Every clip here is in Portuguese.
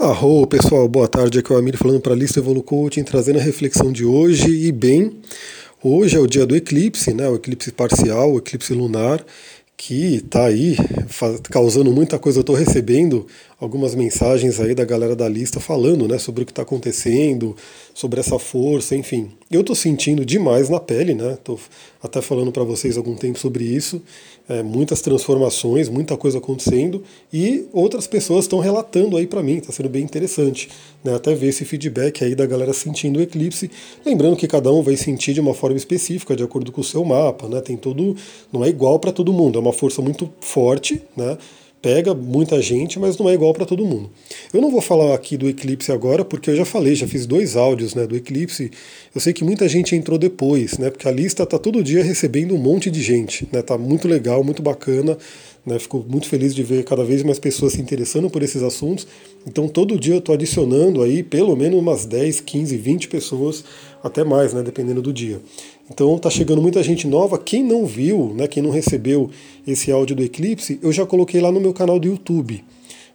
Arro, pessoal, boa tarde. Aqui é o Amir falando para a lista Evolu Coaching, trazendo a reflexão de hoje. E bem, hoje é o dia do eclipse, né? O eclipse parcial, o eclipse lunar que está aí causando muita coisa. Eu estou recebendo algumas mensagens aí da galera da lista falando né, sobre o que está acontecendo, sobre essa força, enfim. Eu estou sentindo demais na pele, né? Estou até falando para vocês algum tempo sobre isso. É, muitas transformações, muita coisa acontecendo e outras pessoas estão relatando aí para mim. Está sendo bem interessante, né? Até ver esse feedback aí da galera sentindo o eclipse. Lembrando que cada um vai sentir de uma forma específica, de acordo com o seu mapa, né? Tem todo, não é igual para todo mundo. É uma força muito forte, né? Pega muita gente, mas não é igual para todo mundo. Eu não vou falar aqui do eclipse agora, porque eu já falei, já fiz dois áudios né, do eclipse. Eu sei que muita gente entrou depois, né, porque a lista está todo dia recebendo um monte de gente. Né, tá muito legal, muito bacana. Né, fico muito feliz de ver cada vez mais pessoas se interessando por esses assuntos. Então todo dia eu estou adicionando aí pelo menos umas 10, 15, 20 pessoas, até mais, né, dependendo do dia. Então está chegando muita gente nova. Quem não viu, né, quem não recebeu esse áudio do eclipse, eu já coloquei lá no meu canal do YouTube.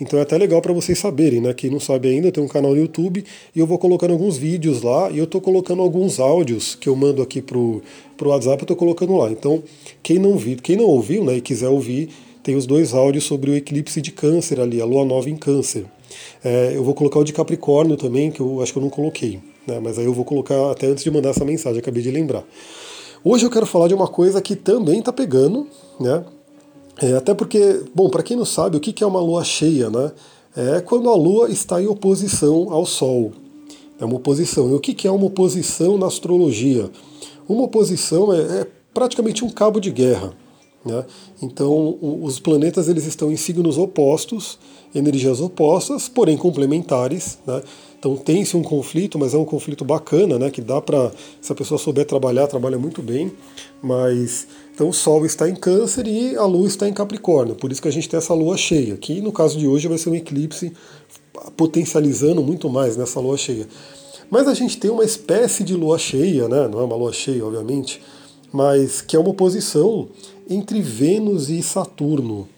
Então é até legal para vocês saberem, né? Quem não sabe ainda, eu tenho um canal no YouTube e eu vou colocando alguns vídeos lá e eu estou colocando alguns áudios que eu mando aqui pro, pro WhatsApp, eu estou colocando lá. Então, quem não viu, quem não ouviu, né, e quiser ouvir, tem os dois áudios sobre o eclipse de câncer ali, a lua nova em câncer. É, eu vou colocar o de Capricórnio também, que eu acho que eu não coloquei né? mas aí eu vou colocar até antes de mandar essa mensagem, acabei de lembrar. Hoje eu quero falar de uma coisa que também está pegando, né? É, até porque, bom, para quem não sabe, o que é uma lua cheia, né? É quando a lua está em oposição ao Sol. É uma oposição. E o que é uma oposição na astrologia? Uma oposição é, é praticamente um cabo de guerra. Né? Então, os planetas eles estão em signos opostos, energias opostas, porém complementares. Né? Então tem-se um conflito, mas é um conflito bacana, né? Que dá para, se a pessoa souber trabalhar, trabalha muito bem. Mas então o Sol está em Câncer e a Lua está em Capricórnio. Por isso que a gente tem essa Lua cheia, que no caso de hoje vai ser um eclipse potencializando muito mais nessa Lua cheia. Mas a gente tem uma espécie de Lua cheia, né? Não é uma Lua cheia, obviamente, mas que é uma oposição entre Vênus e Saturno.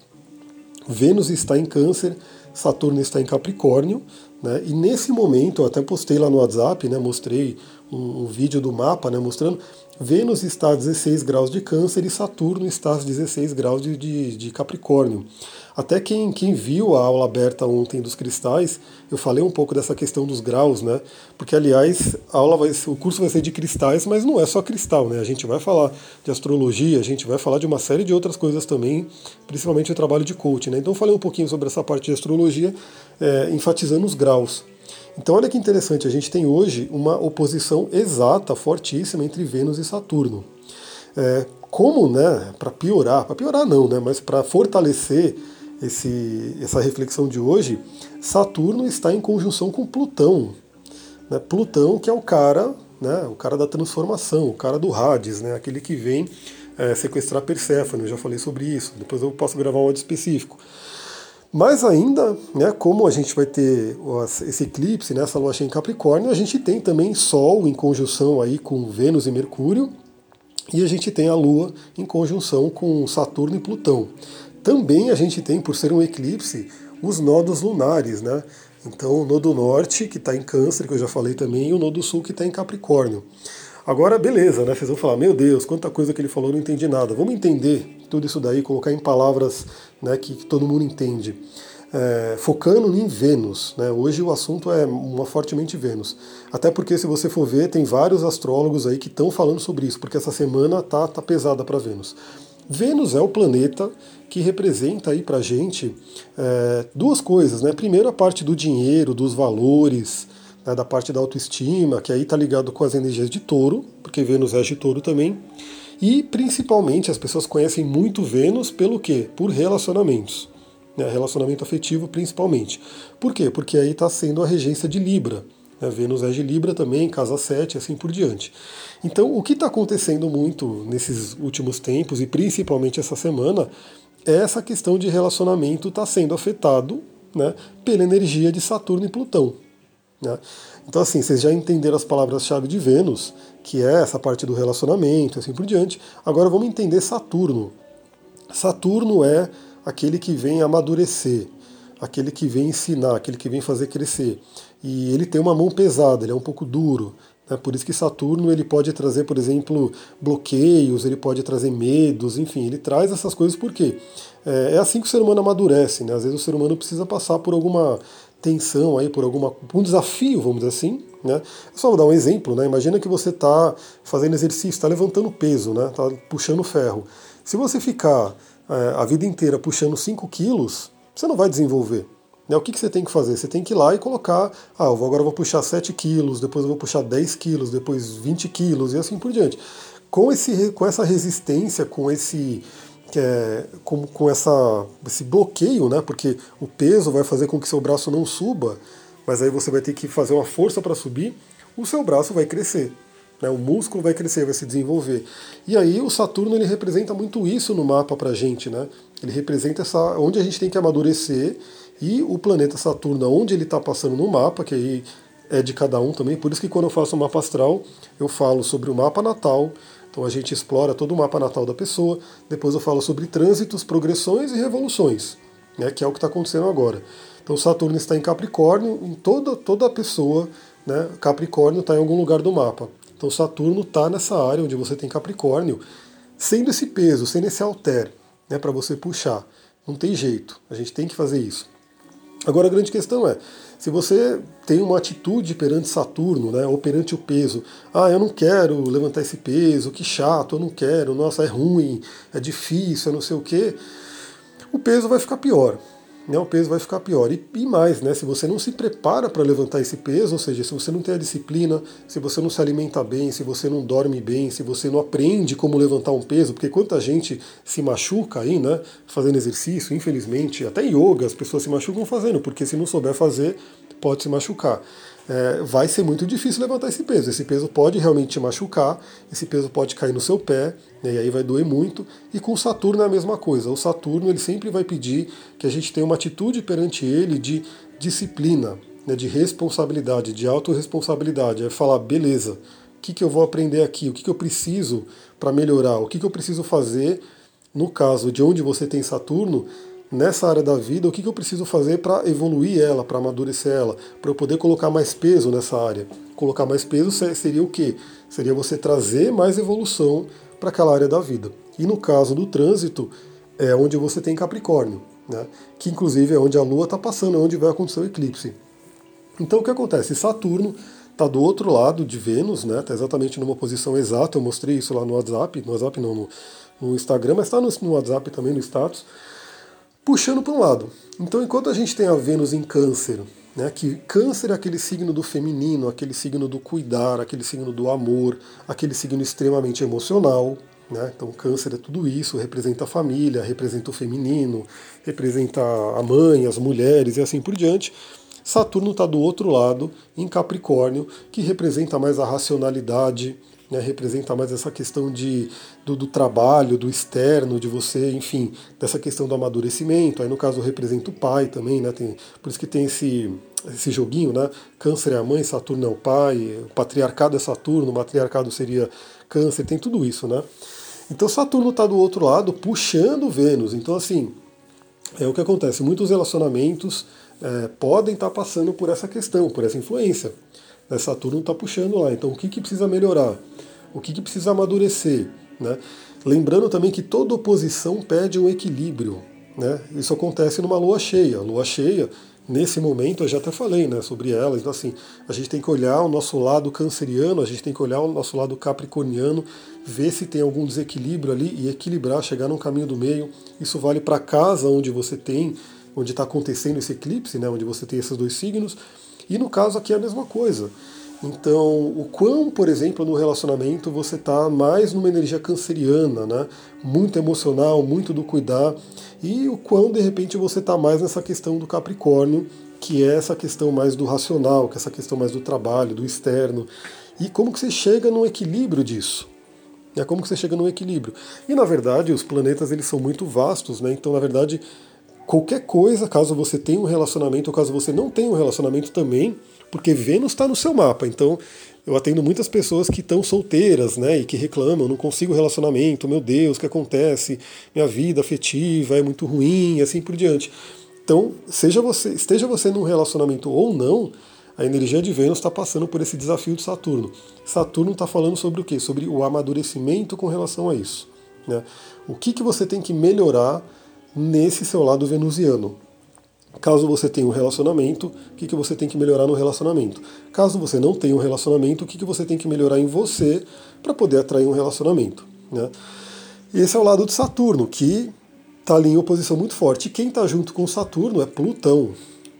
Vênus está em Câncer, Saturno está em Capricórnio, né? E nesse momento, eu até postei lá no WhatsApp, né, mostrei um, um, vídeo do mapa né, mostrando, Vênus está a 16 graus de câncer e Saturno está a 16 graus de, de, de Capricórnio. Até quem, quem viu a aula aberta ontem dos cristais, eu falei um pouco dessa questão dos graus, né? Porque, aliás, a aula vai, o curso vai ser de cristais, mas não é só cristal, né? A gente vai falar de astrologia, a gente vai falar de uma série de outras coisas também, principalmente o trabalho de coaching, né? Então, falei um pouquinho sobre essa parte de astrologia, é, enfatizando os graus. Então, olha que interessante, a gente tem hoje uma oposição exata, fortíssima, entre Vênus e Saturno. É, como, né, para piorar, para piorar não, né, mas para fortalecer esse, essa reflexão de hoje, Saturno está em conjunção com Plutão. Né? Plutão, que é o cara, né, o cara da transformação, o cara do Hades, né, aquele que vem é, sequestrar Perséfone, eu já falei sobre isso, depois eu posso gravar um áudio específico. Mas ainda, né, como a gente vai ter esse eclipse, né, essa lua cheia em Capricórnio, a gente tem também Sol em conjunção aí com Vênus e Mercúrio, e a gente tem a Lua em conjunção com Saturno e Plutão. Também a gente tem, por ser um eclipse, os nodos lunares, né? Então, o nodo norte, que está em Câncer, que eu já falei também, e o nodo sul, que está em Capricórnio. Agora, beleza, né? Vocês vão falar, meu Deus, quanta coisa que ele falou, não entendi nada. Vamos entender tudo isso daí, colocar em palavras né, que, que todo mundo entende. É, focando em Vênus. Né? Hoje o assunto é uma fortemente Vênus. Até porque, se você for ver, tem vários astrólogos aí que estão falando sobre isso, porque essa semana tá, tá pesada para Vênus. Vênus é o planeta que representa aí para gente é, duas coisas, né? Primeiro a parte do dinheiro, dos valores, né, da parte da autoestima, que aí está ligado com as energias de touro, porque Vênus é de touro também. E principalmente as pessoas conhecem muito Vênus pelo quê? Por relacionamentos. Né, relacionamento afetivo principalmente. Por quê? Porque aí está sendo a regência de Libra. Né, Vênus é de Libra também, casa 7 assim por diante. Então, o que está acontecendo muito nesses últimos tempos, e principalmente essa semana, é essa questão de relacionamento está sendo afetado né, pela energia de Saturno e Plutão. Né? Então, assim, vocês já entenderam as palavras-chave de Vênus, que é essa parte do relacionamento, assim por diante. Agora vamos entender Saturno. Saturno é aquele que vem amadurecer, aquele que vem ensinar, aquele que vem fazer crescer. E ele tem uma mão pesada, ele é um pouco duro. Né? Por isso que Saturno ele pode trazer, por exemplo, bloqueios, ele pode trazer medos, enfim, ele traz essas coisas porque é, é assim que o ser humano amadurece. Né? Às vezes o ser humano precisa passar por alguma tensão aí, por alguma, um desafio, vamos dizer assim. Né? Só vou dar um exemplo, né? Imagina que você está fazendo exercício, está levantando peso, né? Está puxando ferro. Se você ficar é, a vida inteira puxando 5 quilos, você não vai desenvolver. Né? O que, que você tem que fazer? Você tem que ir lá e colocar, ah, eu vou, agora eu vou puxar 7 quilos, depois eu vou puxar 10 quilos, depois 20 quilos e assim por diante. Com, esse, com essa resistência, com esse é, com, com essa, esse bloqueio, né? Porque o peso vai fazer com que seu braço não suba, mas aí você vai ter que fazer uma força para subir, o seu braço vai crescer. Né, o músculo vai crescer, vai se desenvolver. E aí o Saturno ele representa muito isso no mapa para gente. Né? Ele representa essa, onde a gente tem que amadurecer e o planeta Saturno, onde ele está passando no mapa, que aí é de cada um também. Por isso que quando eu faço o mapa astral, eu falo sobre o mapa natal. Então a gente explora todo o mapa natal da pessoa. Depois eu falo sobre trânsitos, progressões e revoluções, né, que é o que está acontecendo agora. Então Saturno está em Capricórnio, em toda, toda a pessoa, né, Capricórnio está em algum lugar do mapa. Então Saturno está nessa área onde você tem Capricórnio, sendo esse peso, sendo esse alter, né, para você puxar. Não tem jeito, a gente tem que fazer isso. Agora a grande questão é, se você tem uma atitude perante Saturno, né, ou perante o peso, ah, eu não quero levantar esse peso, que chato, eu não quero, nossa, é ruim, é difícil, é não sei o quê, o peso vai ficar pior né, o peso vai ficar pior. E, e mais, né, se você não se prepara para levantar esse peso, ou seja, se você não tem a disciplina, se você não se alimenta bem, se você não dorme bem, se você não aprende como levantar um peso, porque quanta gente se machuca aí, né, fazendo exercício, infelizmente, até yoga as pessoas se machucam fazendo, porque se não souber fazer, pode se machucar é, vai ser muito difícil levantar esse peso. Esse peso pode realmente te machucar, esse peso pode cair no seu pé, né, e aí vai doer muito. E com Saturno é a mesma coisa. O Saturno ele sempre vai pedir que a gente tenha uma atitude perante ele de disciplina, né, de responsabilidade, de autorresponsabilidade. É falar, beleza, o que, que eu vou aprender aqui? O que, que eu preciso para melhorar? O que, que eu preciso fazer no caso de onde você tem Saturno nessa área da vida, o que, que eu preciso fazer para evoluir ela, para amadurecer ela, para eu poder colocar mais peso nessa área. Colocar mais peso seria o quê? Seria você trazer mais evolução para aquela área da vida. E no caso do trânsito, é onde você tem Capricórnio, né? que inclusive é onde a Lua está passando, é onde vai acontecer o eclipse. Então o que acontece? Saturno está do outro lado de Vênus, né? Está exatamente numa posição exata. Eu mostrei isso lá no WhatsApp, no WhatsApp não, no, no Instagram, mas está no, no WhatsApp também no status puxando para um lado. Então, enquanto a gente tem a Vênus em Câncer, né, que Câncer é aquele signo do feminino, aquele signo do cuidar, aquele signo do amor, aquele signo extremamente emocional. Né? Então, Câncer é tudo isso, representa a família, representa o feminino, representa a mãe, as mulheres e assim por diante. Saturno está do outro lado, em Capricórnio, que representa mais a racionalidade, né, representa mais essa questão de, do, do, trabalho, do externo, de você, enfim, dessa questão do amadurecimento. Aí no caso representa o pai também, né? Tem, por isso que tem esse, esse joguinho, né? Câncer é a mãe, Saturno é o pai, o patriarcado é Saturno, o matriarcado seria Câncer, tem tudo isso, né? Então Saturno está do outro lado puxando Vênus. Então assim, é o que acontece. Muitos relacionamentos é, podem estar tá passando por essa questão, por essa influência. Né? Saturno está puxando lá. Então o que, que precisa melhorar? O que, que precisa amadurecer? Né? Lembrando também que toda oposição pede um equilíbrio. Né? Isso acontece numa lua cheia. lua cheia, nesse momento, eu já até falei né, sobre ela. Então, assim, a gente tem que olhar o nosso lado canceriano, a gente tem que olhar o nosso lado capricorniano, ver se tem algum desequilíbrio ali e equilibrar, chegar num caminho do meio. Isso vale para a casa onde você tem, onde está acontecendo esse eclipse, né, onde você tem esses dois signos, e no caso aqui é a mesma coisa. Então, o quão, por exemplo, no relacionamento você está mais numa energia canceriana, né? muito emocional, muito do cuidar, e o quão de repente você está mais nessa questão do Capricórnio, que é essa questão mais do racional, que é essa questão mais do trabalho, do externo, e como que você chega num equilíbrio disso. É como que você chega num equilíbrio. E na verdade, os planetas eles são muito vastos, né? Então, na verdade, qualquer coisa, caso você tenha um relacionamento ou caso você não tenha um relacionamento também, porque Vênus está no seu mapa. Então eu atendo muitas pessoas que estão solteiras, né, e que reclamam, não consigo relacionamento, meu Deus, o que acontece? Minha vida afetiva é muito ruim, e assim por diante. Então, seja você, esteja você num relacionamento ou não, a energia de Vênus está passando por esse desafio de Saturno. Saturno está falando sobre o quê? Sobre o amadurecimento com relação a isso. Né? O que, que você tem que melhorar nesse seu lado venusiano? Caso você tenha um relacionamento, o que, que você tem que melhorar no relacionamento? Caso você não tenha um relacionamento, o que, que você tem que melhorar em você para poder atrair um relacionamento? Né? Esse é o lado de Saturno, que está ali em oposição muito forte. E quem está junto com Saturno é Plutão.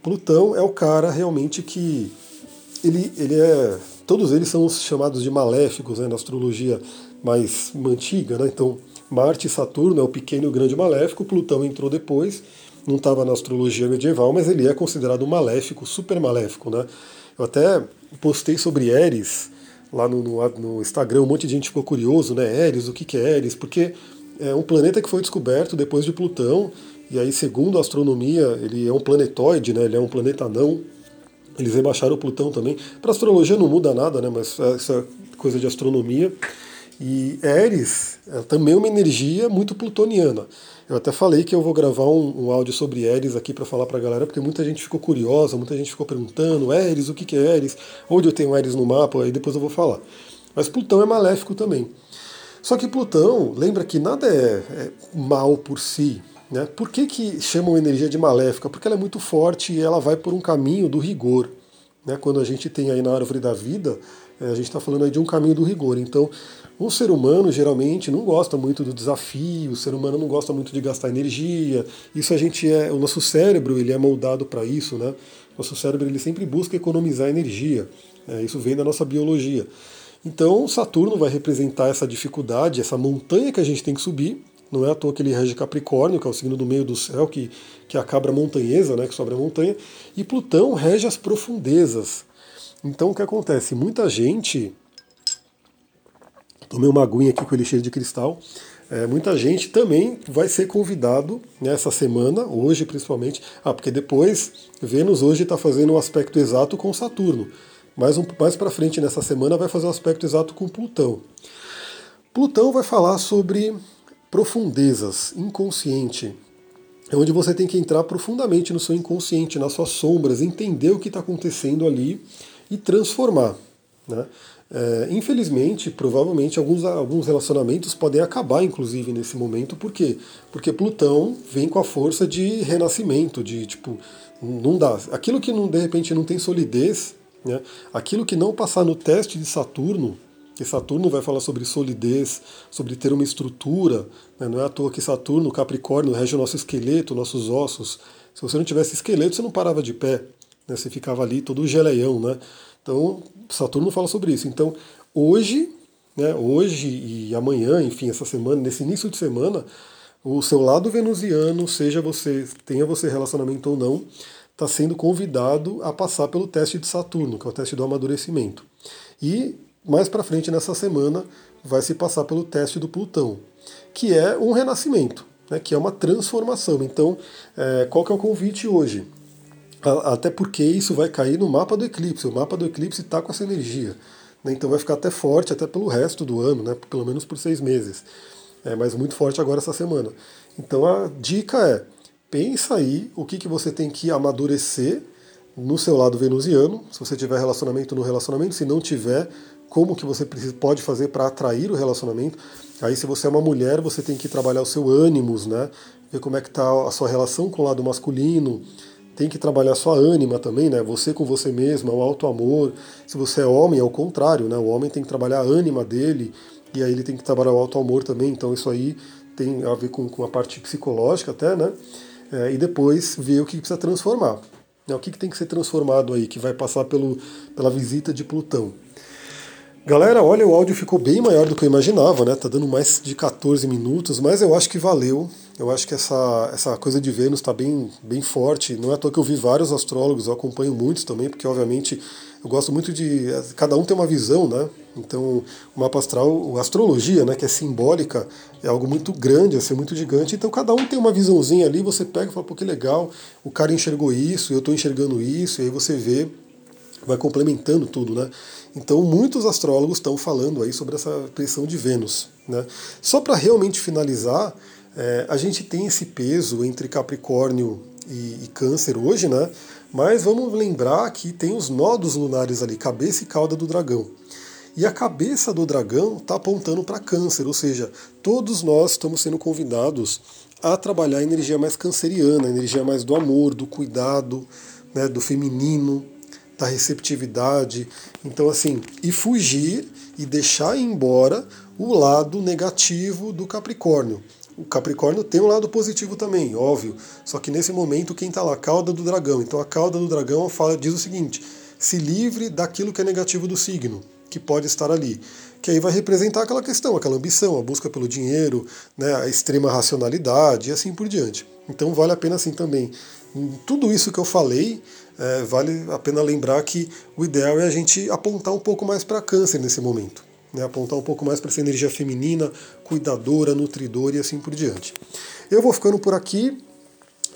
Plutão é o cara realmente que ele, ele é. Todos eles são os chamados de maléficos né, na astrologia mais antiga, né? Então, Marte e Saturno é o pequeno e o grande maléfico, Plutão entrou depois, não estava na astrologia medieval, mas ele é considerado maléfico, super maléfico, né? Eu até postei sobre Eris lá no, no, no Instagram, um monte de gente ficou curioso, né? Eris, o que, que é Eris? Porque é um planeta que foi descoberto depois de Plutão, e aí, segundo a astronomia, ele é um planetoide, né? Ele é um planeta não. Eles rebaixaram Plutão também. Para astrologia não muda nada, né? Mas essa coisa de astronomia. E Eris é também uma energia muito plutoniana. Eu até falei que eu vou gravar um, um áudio sobre Eris aqui para falar para a galera, porque muita gente ficou curiosa, muita gente ficou perguntando: Eris, o que, que é Eris? Onde eu tenho Eris no mapa? Aí depois eu vou falar. Mas Plutão é maléfico também. Só que Plutão, lembra que nada é, é mal por si. Né? Por que, que chamam energia de maléfica? Porque ela é muito forte e ela vai por um caminho do rigor. Né? Quando a gente tem aí na árvore da vida, eh, a gente está falando aí de um caminho do rigor. Então, o ser humano geralmente não gosta muito do desafio, o ser humano não gosta muito de gastar energia. Isso a gente é, o nosso cérebro ele é moldado para isso, né? Nosso cérebro ele sempre busca economizar energia. Né? Isso vem da nossa biologia. Então, Saturno vai representar essa dificuldade, essa montanha que a gente tem que subir, não é à toa que ele rege Capricórnio, que é o signo do meio do céu, que, que é a cabra montanhesa, né, que sobe a montanha. E Plutão rege as profundezas. Então o que acontece? Muita gente. Tomei uma aguinha aqui com ele cheio de cristal. É, muita gente também vai ser convidado nessa semana, hoje principalmente. Ah, porque depois Vênus hoje está fazendo um aspecto exato com Saturno. Mais, um, mais para frente nessa semana vai fazer um aspecto exato com Plutão. Plutão vai falar sobre profundezas, inconsciente. É onde você tem que entrar profundamente no seu inconsciente, nas suas sombras, entender o que está acontecendo ali e transformar. Né? É, infelizmente, provavelmente, alguns, alguns relacionamentos podem acabar, inclusive, nesse momento. Por quê? Porque Plutão vem com a força de renascimento, de tipo, não dá. Aquilo que não, de repente não tem solidez, né? aquilo que não passar no teste de Saturno, que Saturno vai falar sobre solidez, sobre ter uma estrutura. Né? Não é à toa que Saturno, Capricórnio, rege o nosso esqueleto, nossos ossos. Se você não tivesse esqueleto, você não parava de pé. Né? Você ficava ali todo geleião. Né? Então, Saturno fala sobre isso. Então, hoje, né, hoje e amanhã, enfim, essa semana, nesse início de semana, o seu lado venusiano, seja você, tenha você relacionamento ou não, está sendo convidado a passar pelo teste de Saturno, que é o teste do amadurecimento. E mais para frente nessa semana vai se passar pelo teste do Plutão, que é um renascimento, né, que é uma transformação. Então, é, qual que é o convite hoje? Até porque isso vai cair no mapa do eclipse. O mapa do eclipse está com essa energia. Né, então vai ficar até forte até pelo resto do ano, né, pelo menos por seis meses. É, mas muito forte agora essa semana. Então a dica é, pensa aí o que, que você tem que amadurecer no seu lado venusiano, se você tiver relacionamento no relacionamento, se não tiver, como que você pode fazer para atrair o relacionamento. Aí se você é uma mulher, você tem que trabalhar o seu ânimos, né? Ver como é que está a sua relação com o lado masculino, tem que trabalhar sua ânima também, né? Você com você mesma, o alto amor. Se você é homem, é o contrário, né? O homem tem que trabalhar a ânima dele, e aí ele tem que trabalhar o alto amor também, então isso aí tem a ver com, com a parte psicológica até, né? É, e depois ver o que precisa transformar. Né? O que, que tem que ser transformado aí, que vai passar pelo, pela visita de Plutão. Galera, olha, o áudio ficou bem maior do que eu imaginava, né? Tá dando mais de 14 minutos, mas eu acho que valeu. Eu acho que essa, essa coisa de Vênus está bem, bem forte. Não é à toa que eu vi vários astrólogos, eu acompanho muitos também, porque obviamente eu gosto muito de. Cada um tem uma visão, né? Então, o mapa astral, a astrologia, né, que é simbólica, é algo muito grande, é ser muito gigante. Então, cada um tem uma visãozinha ali, você pega e fala, pô, que legal, o cara enxergou isso, eu estou enxergando isso, e aí você vê, vai complementando tudo, né? Então, muitos astrólogos estão falando aí sobre essa pressão de Vênus. Né? Só para realmente finalizar, é, a gente tem esse peso entre Capricórnio e, e câncer hoje, né? Mas vamos lembrar que tem os nodos lunares ali, cabeça e cauda do dragão. E a cabeça do dragão está apontando para câncer, ou seja, todos nós estamos sendo convidados a trabalhar a energia mais canceriana, a energia mais do amor, do cuidado, né, do feminino, da receptividade. Então, assim, e fugir e deixar embora o lado negativo do Capricórnio. O Capricórnio tem um lado positivo também, óbvio. Só que nesse momento quem está lá, a cauda do dragão. Então a cauda do dragão fala, diz o seguinte: se livre daquilo que é negativo do signo, que pode estar ali. Que aí vai representar aquela questão, aquela ambição, a busca pelo dinheiro, né, a extrema racionalidade e assim por diante. Então vale a pena assim também. Em tudo isso que eu falei, é, vale a pena lembrar que o ideal é a gente apontar um pouco mais para câncer nesse momento né, apontar um pouco mais para essa energia feminina, cuidadora, nutridora e assim por diante. Eu vou ficando por aqui.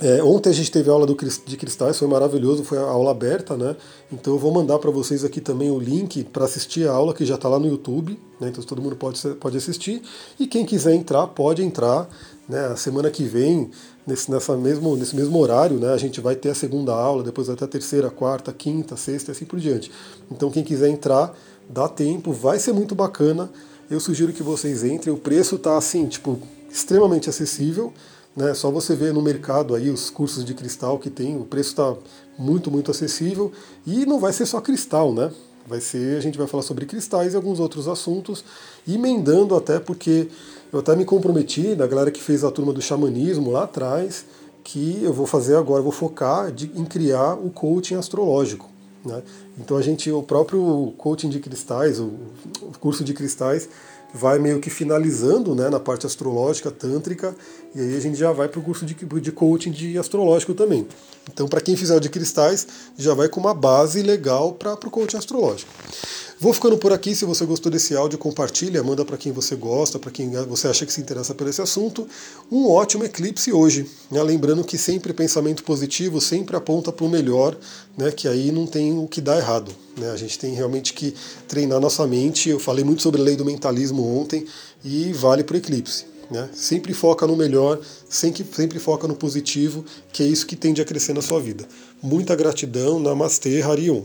É, ontem a gente teve aula do, de cristais, foi maravilhoso, foi a aula aberta, né? Então eu vou mandar para vocês aqui também o link para assistir a aula, que já está lá no YouTube, né? Então todo mundo pode, pode assistir. E quem quiser entrar, pode entrar. Né? A semana que vem, nesse, nessa mesmo, nesse mesmo horário, né? a gente vai ter a segunda aula, depois até a terceira, quarta, quinta, sexta e assim por diante. Então quem quiser entrar, dá tempo, vai ser muito bacana. Eu sugiro que vocês entrem. O preço está assim, tipo, extremamente acessível. Né? Só você ver no mercado aí os cursos de cristal que tem, o preço está muito, muito acessível. E não vai ser só cristal, né? Vai ser, a gente vai falar sobre cristais e alguns outros assuntos, emendando até porque eu até me comprometi da galera que fez a turma do xamanismo lá atrás, que eu vou fazer agora, vou focar de, em criar o coaching astrológico. Né? Então a gente, o próprio coaching de cristais, o, o curso de cristais, vai meio que finalizando né, na parte astrológica, tântrica, e aí a gente já vai para o curso de, de coaching de astrológico também. Então, para quem fizer o de cristais, já vai com uma base legal para o coaching astrológico. Vou ficando por aqui. Se você gostou desse áudio, compartilha, manda para quem você gosta, para quem você acha que se interessa por esse assunto. Um ótimo eclipse hoje. Né? Lembrando que sempre pensamento positivo sempre aponta para o melhor, né? que aí não tem o que dar errado. Né? A gente tem realmente que treinar nossa mente. Eu falei muito sobre a lei do mentalismo ontem e vale para o eclipse. Né? Sempre foca no melhor, sempre, sempre foca no positivo, que é isso que tende a crescer na sua vida. Muita gratidão, Namastê, Harion.